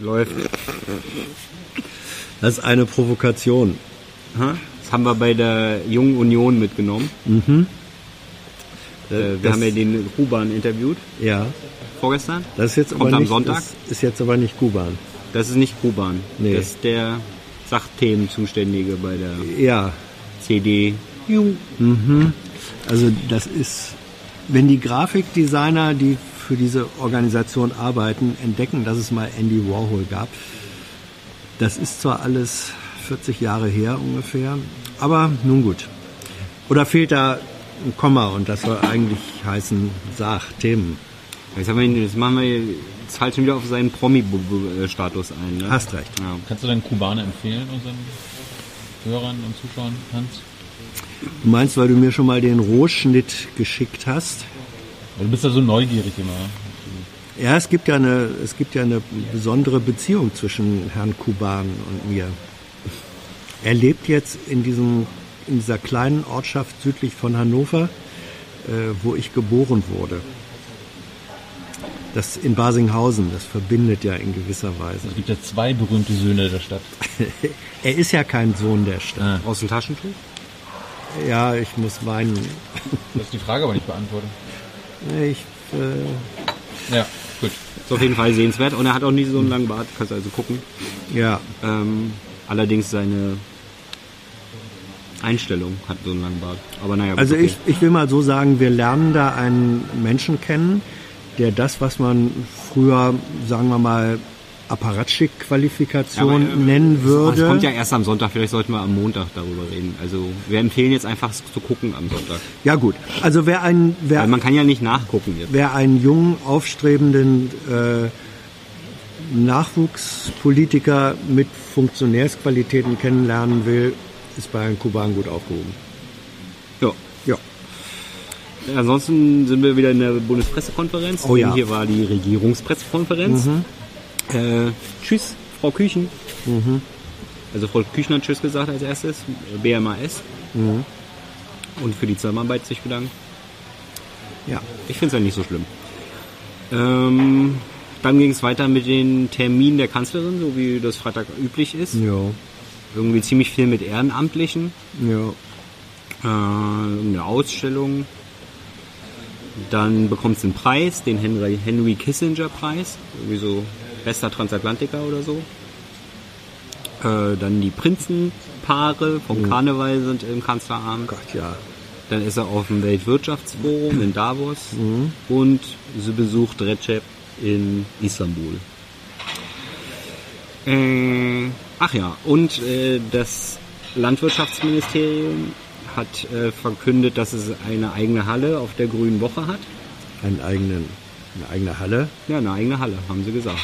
Läuft. Das ist eine Provokation. Das haben wir bei der Jungen Union mitgenommen. Mhm. Äh, wir Das- haben ja den Kuban interviewt Ja, vorgestern. das ist jetzt Kommt aber am nicht, Sonntag? Ist, ist jetzt aber nicht Kuban. Das ist nicht Kuban. Nee. Das ist der Sachthemenzuständige bei der Ja, CD. also das ist, wenn die Grafikdesigner, die für diese Organisation arbeiten, entdecken, dass es mal Andy Warhol gab, das ist zwar alles 40 Jahre her ungefähr, aber nun gut. Oder fehlt da ein Komma und das soll eigentlich heißen Sachthemen. Jetzt, haben wir, jetzt machen wir jetzt halt schon wieder auf seinen Promi-Status ein. Ne? Hast recht. Ja. Kannst du deinen Kubaner empfehlen, unseren Hörern und Zuschauern, Hans? Du meinst, weil du mir schon mal den Rohschnitt geschickt hast? Du bist ja so neugierig immer. Ja, es gibt ja eine, es gibt ja eine besondere Beziehung zwischen Herrn Kuban und mir. Er lebt jetzt in diesem, in dieser kleinen Ortschaft südlich von Hannover, äh, wo ich geboren wurde. Das in Basinghausen, das verbindet ja in gewisser Weise. Es gibt ja zwei berühmte Söhne der Stadt. Er ist ja kein Sohn der Stadt. Aus dem Taschentuch? Ja, ich muss weinen. Du hast die Frage aber nicht beantwortet. Ich, äh, Ja, gut. Ist auf jeden Fall sehenswert. Und er hat auch nie so einen langen Bart. Kannst also gucken. ja, Ähm, allerdings seine Einstellung hat so einen langen Bart. Aber naja, Also okay. ich, ich will mal so sagen, wir lernen da einen Menschen kennen, der das, was man früher, sagen wir mal, Apparatschik-Qualifikation Aber, äh, nennen würde. kommt ja erst am Sonntag, vielleicht sollten wir am Montag darüber reden. Also wir empfehlen jetzt einfach zu gucken am Sonntag. Ja gut, also wer einen, wer, Weil man kann ja nicht nachgucken jetzt. wer einen jungen, aufstrebenden äh, Nachwuchspolitiker mit Funktionärsqualitäten kennenlernen will, ist bei Herrn Kuban gut aufgehoben. Ja. Ja. Ansonsten sind wir wieder in der Bundespressekonferenz. Oh ja. Mhm. Hier war die Regierungspressekonferenz. Äh, tschüss, Frau Küchen. Also Frau Küchen hat Tschüss gesagt als erstes, BMAS. Mhm. Und für die Zusammenarbeit sich bedankt. Ja. Ich finde es ja nicht so schlimm. Ähm, dann ging es weiter mit den Terminen der Kanzlerin, so wie das Freitag üblich ist. Ja. Irgendwie ziemlich viel mit Ehrenamtlichen. Ja. äh, eine Ausstellung. Dann bekommt es einen Preis, den Henry, Henry Kissinger Preis, irgendwie so bester Transatlantiker oder so. Äh, dann die Prinzenpaare vom Karneval sind im Kanzleramt. Gott, ja. Dann ist er auf dem Weltwirtschaftsforum in Davos und sie besucht Recep in Istanbul. Äh, ach ja, und äh, das Landwirtschaftsministerium hat äh, verkündet, dass es eine eigene Halle auf der Grünen Woche hat. Einen eigenen, eine eigene Halle. Ja, eine eigene Halle, haben sie gesagt.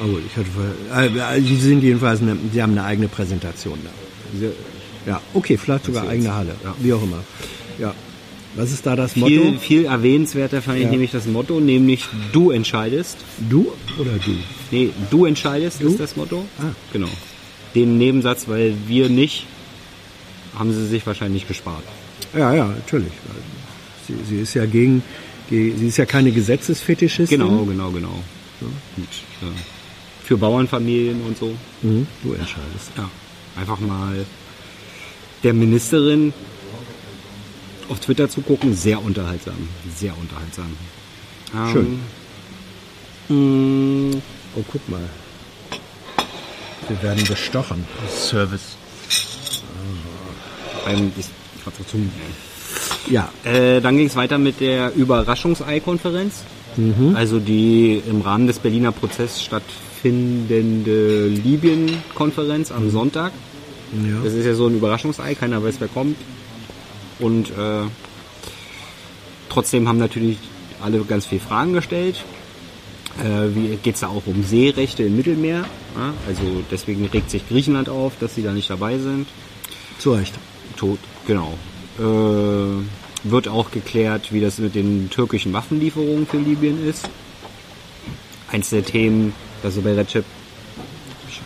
Oh gut, ich hatte vorher, äh, die sind jedenfalls, eine, die haben eine eigene Präsentation da. Ja, okay, vielleicht sogar eigene Halle, ja. wie auch immer. Ja. Was ist da das Motto? viel, erwähnenswerter fand ich Ja. nämlich das Motto, nämlich du entscheidest. Du oder du? Nee, du entscheidest Du? ist das Motto. Ah. Genau. Den Nebensatz, weil wir nicht, haben sie sich wahrscheinlich gespart. Ja, ja, natürlich. Sie, sie ist ja gegen, sie ist ja keine Gesetzesfetischistin. Genau, genau, genau. Und, äh, für Bauernfamilien und so. Mhm, du entscheidest. Ja. Einfach mal der Ministerin auf Twitter zu gucken, sehr unterhaltsam. Sehr unterhaltsam. Schön. Ähm, mh, Oh, guck mal. Wir werden bestochen. Service. beim, ich, grad so zum, Ja, Äh, dann ging es weiter mit der Überraschungsei-Konferenz. Also die im Rahmen des Berliner Prozesses stattfindende Libyen-Konferenz am Sonntag. ja. Das ist ja so ein Überraschungsei, keiner weiß, wer kommt. Und äh, trotzdem haben natürlich alle ganz viele Fragen gestellt. Äh, wie geht es da auch um Seerechte im Mittelmeer? Ja, also deswegen regt sich Griechenland auf, dass sie da nicht dabei sind. zu Recht. Tot, genau. Äh, wird auch geklärt, wie das mit den türkischen Waffenlieferungen für Libyen ist. Eins der Themen, er bei Recep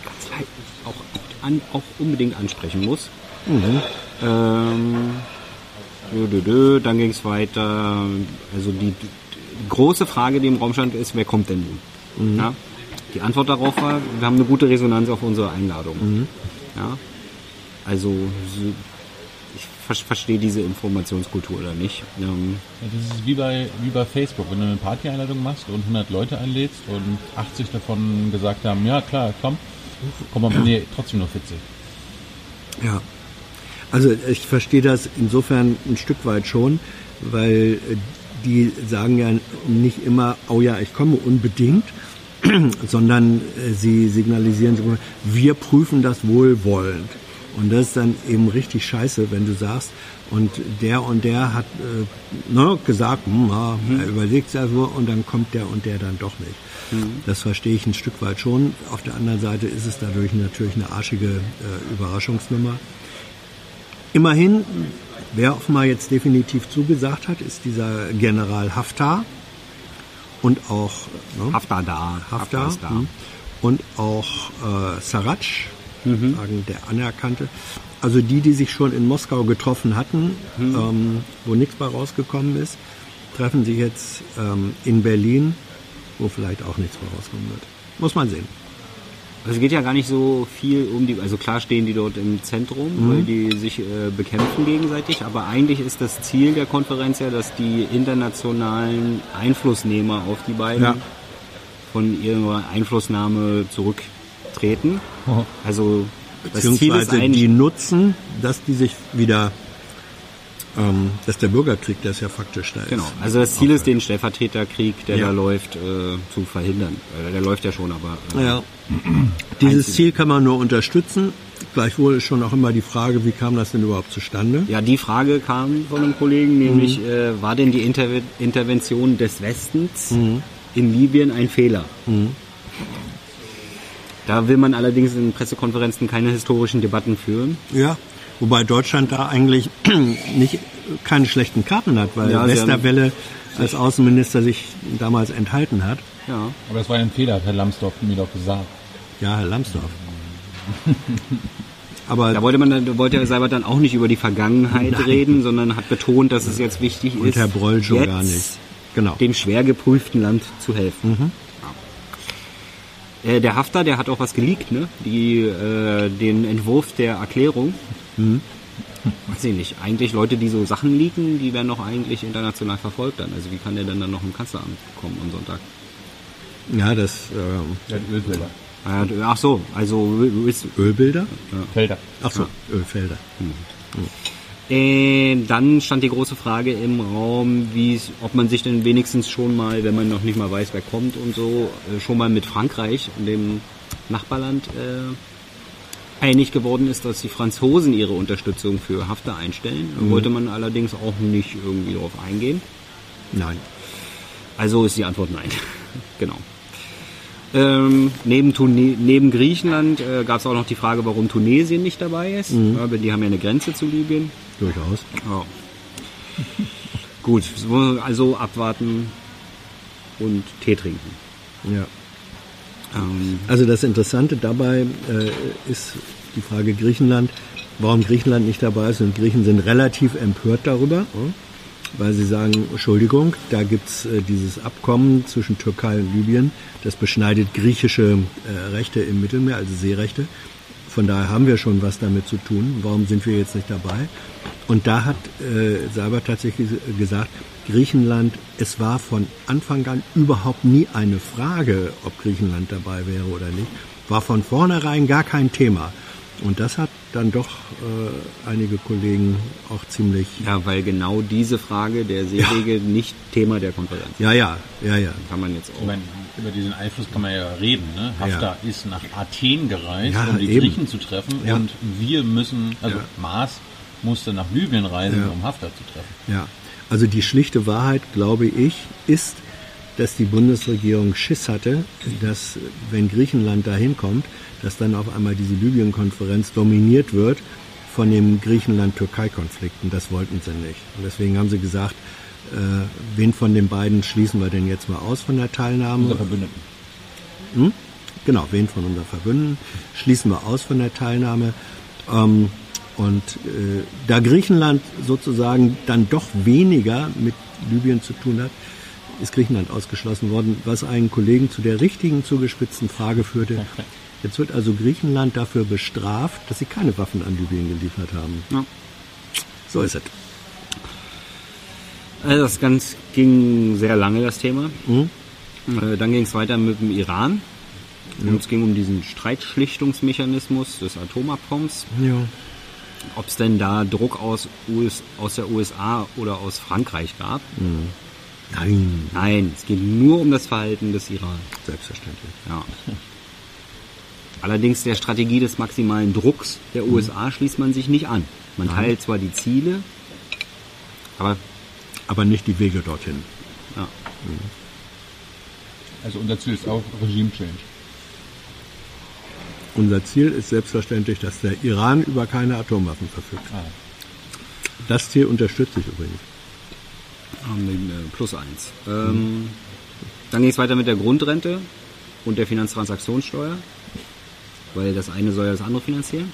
ganz auch, an, auch unbedingt ansprechen muss. Ähm, dö, dö, dö, dann ging es weiter. Also die, die große Frage, die im Raum stand, ist, wer kommt denn nun? Ja? Die Antwort darauf war, wir haben eine gute Resonanz auf unsere Einladung. Mhm. Ja? Also so- ich ver verstehe diese Informationskultur da nicht. Ähm, Ja, das ist wie bei, wie bei Facebook, wenn du eine Party-Einladung machst und 100 Leute einlädst und 80 davon gesagt haben, ja klar, komm, komm mal, nee, trotzdem nur 40. Ja. Also ich verstehe das insofern ein Stück weit schon, weil äh, die sagen ja nicht immer, oh ja, ich komme unbedingt, sondern äh, sie signalisieren, sogar, wir prüfen das wohlwollend. Und das ist dann eben richtig scheiße, wenn du sagst, und der und der hat äh, ne, gesagt, hm, ja, er überlegt ja so, und dann kommt der und der dann doch nicht. Das verstehe ich ein Stück weit schon. Auf der anderen Seite ist es dadurch natürlich eine arschige äh, Überraschungsnummer. Immerhin, wer mal jetzt definitiv zugesagt hat, ist dieser General Haftar und auch ne, Haftar da. Haftar ist da. hm, und auch äh, Saraj, sagen der Anerkannte. Also die, die sich schon in Moskau getroffen hatten, ähm, wo nichts bei rausgekommen ist, treffen sich jetzt ähm, in Berlin, wo vielleicht auch nichts bei rauskommen wird. Muss man sehen. Also es geht ja gar nicht so viel um die, also klar stehen die dort im Zentrum, weil die sich äh, bekämpfen gegenseitig, aber eigentlich ist das Ziel der Konferenz ja, dass die internationalen Einflussnehmer auf die beiden Ja. von ihrer Einflussnahme zurücktreten. Oh. Also das Ziel ist Beziehungsweise die nutzen, dass die sich wieder, ähm, dass der Bürgerkrieg, der ist ja faktisch da ist. genau, also das Ziel ist, den Stellvertreterkrieg, der Ja. da läuft, äh, zu verhindern. Äh, der läuft ja schon, aber äh, Ja. Dieses Ziel kann man nur unterstützen. Gleichwohl ist schon auch immer die Frage, wie kam das denn überhaupt zustande? Ja, die Frage kam von einem Kollegen, nämlich äh, war denn die Interve Intervention des Westens in Libyen ein Fehler? Da will man allerdings in Pressekonferenzen keine historischen Debatten führen. Ja. Wobei Deutschland da eigentlich nicht keine schlechten Karten hat, weil Ja, Westerwelle als Außenminister sich damals enthalten hat. Ja. Aber das war ein Fehler, hat Herr Lambsdorff mir doch gesagt. Ja, Herr Lambsdorff. Aber Da wollte man, dann- da wollte Herr Seibert dann auch nicht über die Vergangenheit reden, sondern hat betont, dass es jetzt wichtig und ist, Herr Broll schon jetzt gar nicht. Genau. dem schwer geprüften Land zu helfen. Ja. Äh, der Haftar, der hat auch was geleakt, ne? Die, äh, den Entwurf der Erklärung. Weiß ich nicht. Eigentlich Leute, die so Sachen leaken, die werden doch eigentlich international verfolgt dann. Also wie kann der denn dann noch im Kanzleramt kommen am Sonntag? Ja, das ähm, Der hat Ölfelder. Ah, ja, Ach so, also ist, Ölbilder? Felder. Ach so, Ölfelder. Äh, dann stand die große Frage im Raum, ob man sich denn wenigstens schon mal, wenn man noch nicht mal weiß, wer kommt und so, äh, schon mal mit Frankreich, dem Nachbarland, äh, einig geworden ist, dass die Franzosen ihre Unterstützung für Haftar einstellen. Da wollte man allerdings auch nicht irgendwie darauf eingehen. Nein. Also ist die Antwort nein. genau. Ähm, neben, Tune neben Griechenland äh, gab es auch noch die Frage, warum Tunesien nicht dabei ist. Ja, aber die haben ja eine Grenze zu Libyen. Durchaus. Ja. Gut, so, also abwarten und Tee trinken. Ja. Ähm, Also das Interessante dabei äh, ist die Frage Griechenland, warum Griechenland nicht dabei ist. Und Griechen sind relativ empört darüber, weil sie sagen, Entschuldigung, da gibt's äh, dieses Abkommen zwischen Türkei und Libyen, das beschneidet griechische äh, Rechte im Mittelmeer, also Seerechte. Von daher haben wir schon was damit zu tun. Warum sind wir jetzt nicht dabei? Und da hat äh, Seibert tatsächlich gesagt, Griechenland, es war von Anfang an überhaupt nie eine Frage, ob Griechenland dabei wäre oder nicht. War von vornherein gar kein Thema. Und das hat dann doch äh, einige Kollegen auch ziemlich. ja, weil genau diese Frage der Seewege nicht Thema der Konferenz. Ja, ja, ja, ja. Kann man jetzt Ich auch. meine, über diesen Einfluss kann man ja reden. Ne? Haftar ist nach Athen gereist, Ja, um die eben. Griechen zu treffen. Ja. Und wir müssen, also Ja. Maas musste nach Libyen reisen, Ja. um Haftar zu treffen. Ja, also die schlichte Wahrheit, glaube ich, ist, dass die Bundesregierung Schiss hatte, dass wenn Griechenland dahin kommt, dass dann auf einmal diese Libyen-Konferenz dominiert wird von dem Griechenland-Türkei-Konflikt. Und das wollten sie nicht. Und deswegen haben sie gesagt, äh, wen von den beiden schließen wir denn jetzt mal aus von der Teilnahme? Unser Verbündeten. Genau, wen von unseren Verbündeten schließen wir aus von der Teilnahme. Ähm, und äh, da Griechenland sozusagen dann doch weniger mit Libyen zu tun hat, ist Griechenland ausgeschlossen worden, was einen Kollegen zu der richtigen zugespitzten Frage führte. Jetzt wird also Griechenland dafür bestraft, dass sie keine Waffen an Libyen geliefert haben. Ja. So ist es. Also das ganz ging sehr lange, das Thema. Mhm. Äh, Dann ging es weiter mit dem Iran. Und es ging um diesen Streitschlichtungsmechanismus des Atomabkommens. Ja. Ob es denn da Druck aus, US, aus der USA oder aus Frankreich gab. Nein, Nein, es geht nur um das Verhalten des Iran. selbstverständlich. Ja. Allerdings der Strategie des maximalen Drucks der USA schließt man sich nicht an. Man teilt zwar die Ziele, aber Aber nicht die Wege dorthin. ja, Also unser Ziel ist auch Regime-Change. Unser Ziel ist selbstverständlich, dass der Iran über keine Atomwaffen verfügt. Ah. Das Ziel unterstütze ich übrigens. Haben wir, äh, plus eins. Ähm, Dann ging es weiter mit der Grundrente und der Finanztransaktionssteuer, weil das eine soll ja das andere finanzieren.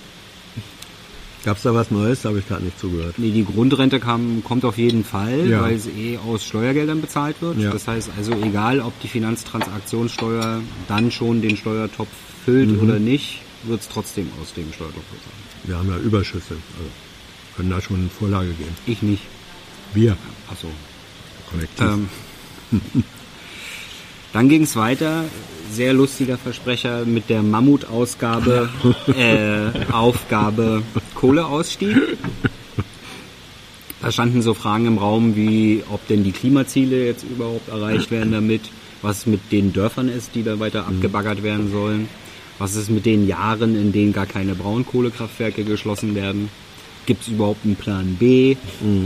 Gab es da was Neues? Da habe ich gerade nicht zugehört. Nee, die Grundrente kam, kommt auf jeden Fall, Ja. weil es eh aus Steuergeldern bezahlt wird. Ja. Das heißt also, egal ob die Finanztransaktionssteuer dann schon den Steuertopf füllt Mhm. oder nicht, wird es trotzdem aus dem Steuertopf bezahlt. Wir haben ja Überschüsse. Also können da schon eine Vorlage geben. Ich nicht. Wir, Achso. Kollektiv. Ähm, dann ging es weiter, sehr lustiger Versprecher mit der Mammutausgabe, äh, Aufgabe Kohleausstieg. Da standen so Fragen im Raum wie, ob denn die Klimaziele jetzt überhaupt erreicht werden damit, was mit den Dörfern ist, die da weiter abgebaggert werden sollen, was ist mit den Jahren, in denen gar keine Braunkohlekraftwerke geschlossen werden. Gibt es überhaupt einen Plan B,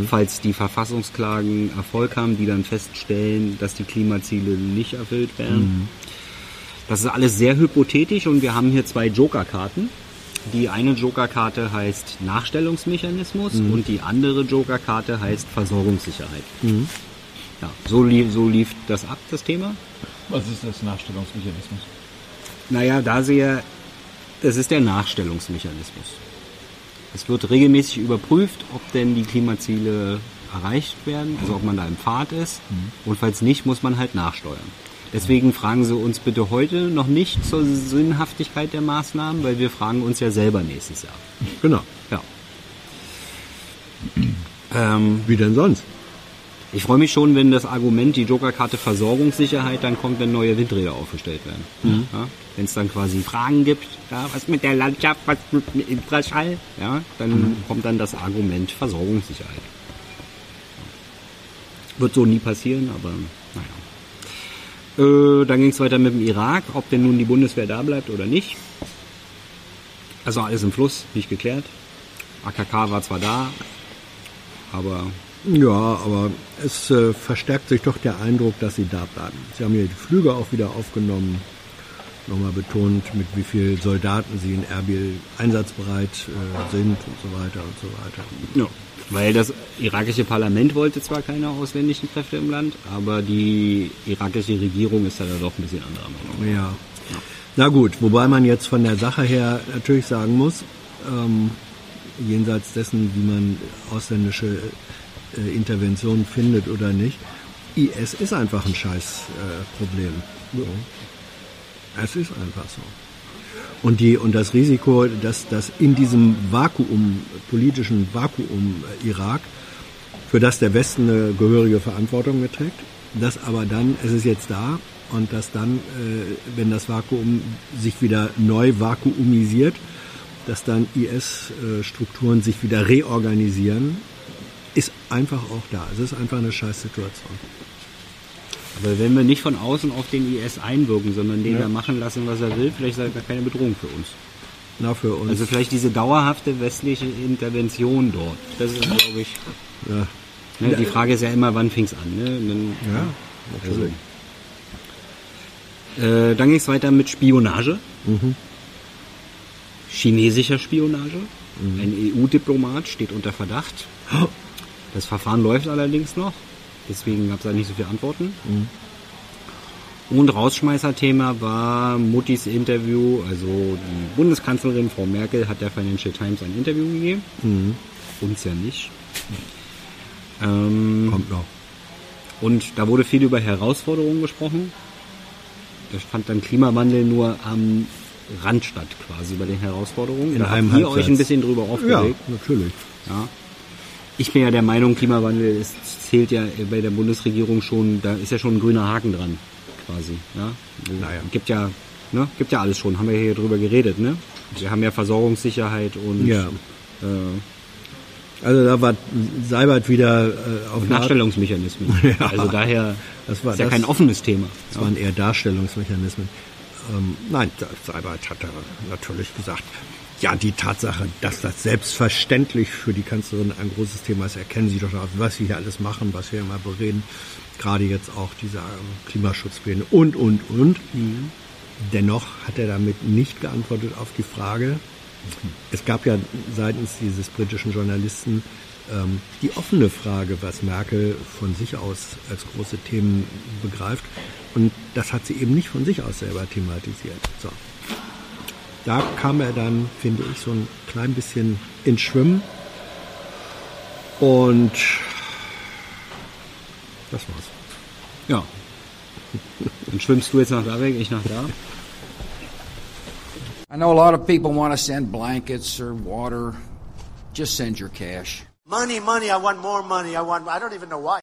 falls die Verfassungsklagen Erfolg haben, die dann feststellen, dass die Klimaziele nicht erfüllt werden? Das ist alles sehr hypothetisch und wir haben hier zwei Jokerkarten. Die eine Jokerkarte heißt Nachstellungsmechanismus und die andere Jokerkarte heißt Versorgungssicherheit. Ja, so, lief, so lief das ab, das Thema. Was ist das Nachstellungsmechanismus? Naja, da sehe, das ist der Nachstellungsmechanismus. Es wird regelmäßig überprüft, ob denn die Klimaziele erreicht werden, also ob man da im Pfad ist. Und falls nicht, muss man halt nachsteuern. Deswegen fragen Sie uns bitte heute noch nicht zur Sinnhaftigkeit der Maßnahmen, weil wir fragen uns ja selber nächstes Jahr. genau. Ja. Ähm, Wie denn sonst? Ich freue mich schon, wenn das Argument, die Jokerkarte Versorgungssicherheit, dann kommt, wenn neue Windräder aufgestellt werden. Ja, wenn es dann quasi Fragen gibt, ja, was mit der Landschaft, was mit dem Infraschall, ja, dann kommt dann das Argument Versorgungssicherheit. Wird so nie passieren, aber naja. Äh, dann ging es weiter mit dem Irak, ob denn nun die Bundeswehr da bleibt oder nicht. Also alles im Fluss, nicht geklärt. AKK war zwar da, aber Ja, aber es äh, verstärkt sich doch der Eindruck, dass sie da bleiben. Sie haben ja die Flüge auch wieder aufgenommen, nochmal betont, mit wie vielen Soldaten sie in Erbil einsatzbereit äh, sind und so weiter und so weiter. Ja. Weil das irakische Parlament wollte zwar keine ausländischen Kräfte im Land, aber die irakische Regierung ist da doch ein bisschen anderer Meinung. Ja. Na gut, wobei man jetzt von der Sache her natürlich sagen muss, ähm, jenseits dessen, wie man ausländische äh, Interventionen findet oder nicht, IS ist einfach ein scheiß äh, Problem. Es ist einfach so. Und, die, und das Risiko, dass, dass in diesem Vakuum, politischen Vakuum äh, Irak, für das der Westen eine gehörige Verantwortung mitträgt, dass aber dann, es ist jetzt da, und dass dann, äh, wenn das Vakuum sich wieder neu vakuumisiert, dass dann IS-Strukturen sich wieder reorganisieren, einfach auch da. Es ist einfach eine Scheißsituation. Aber wenn wir nicht von außen auf den IS einwirken, sondern den Ja. da machen lassen, was er will, vielleicht ist er gar keine Bedrohung für uns. Na, für uns. Also vielleicht diese dauerhafte westliche Intervention dort. Das ist, glaube ich, ja, ne, die Frage ist ja immer, wann fing es an. Ne? Dann, ja, also, natürlich. äh, dann ging es weiter mit Spionage. Mhm. Chinesischer Spionage. Mhm. Ein EU-Diplomat steht unter Verdacht. Das Verfahren läuft allerdings noch. Deswegen gab es da nicht so viele Antworten. Mhm. Und Rausschmeißerthema war Muttis Interview. Also die Bundeskanzlerin Frau Merkel hat der Financial Times ein Interview gegeben. Mhm. Uns ja nicht. Ähm, Kommt noch. Und da wurde viel über Herausforderungen gesprochen. Ich fand dann Klimawandel nur am Rand statt, quasi bei den Herausforderungen. In da einem habt ihr euch ein bisschen drüber Ja, aufgeregt. natürlich. Ja. Ich bin ja der Meinung, Klimawandel ist, zählt ja bei der Bundesregierung schon, da ist ja schon ein grüner Haken dran, quasi. Ja. Naja. Gibt ja, ne, gibt ja alles schon, haben wir hier drüber geredet, ne? Wir haben ja Versorgungssicherheit und Ja. äh, Also da war Seibert wieder äh, auf Nachstellungsmechanismen. Ja. Also daher Das war ist ja das- kein offenes Thema. Das waren eher Darstellungsmechanismen. Ähm, nein, Seibert hat da natürlich gesagt, ja, die Tatsache, dass das selbstverständlich für die Kanzlerin ein großes Thema ist, erkennen Sie doch, was Sie hier alles machen, was wir immer bereden. Gerade jetzt auch dieser ähm, Klimaschutzpläne und, und, und. Dennoch hat er damit nicht geantwortet auf die Frage, es gab ja seitens dieses britischen Journalisten ähm, die offene Frage, was Merkel von sich aus als große Themen begreift. Und das hat sie eben nicht von sich aus selber thematisiert. So. Da kam er dann, finde ich, so ein klein bisschen ins Schwimmen. Und das war's. Ja. Dann schwimmst du jetzt nach da weg, ich nach da. I know a lot of people want to send blankets or water. Just send your cash. Money, money, I want more money. I want, I don't even know why.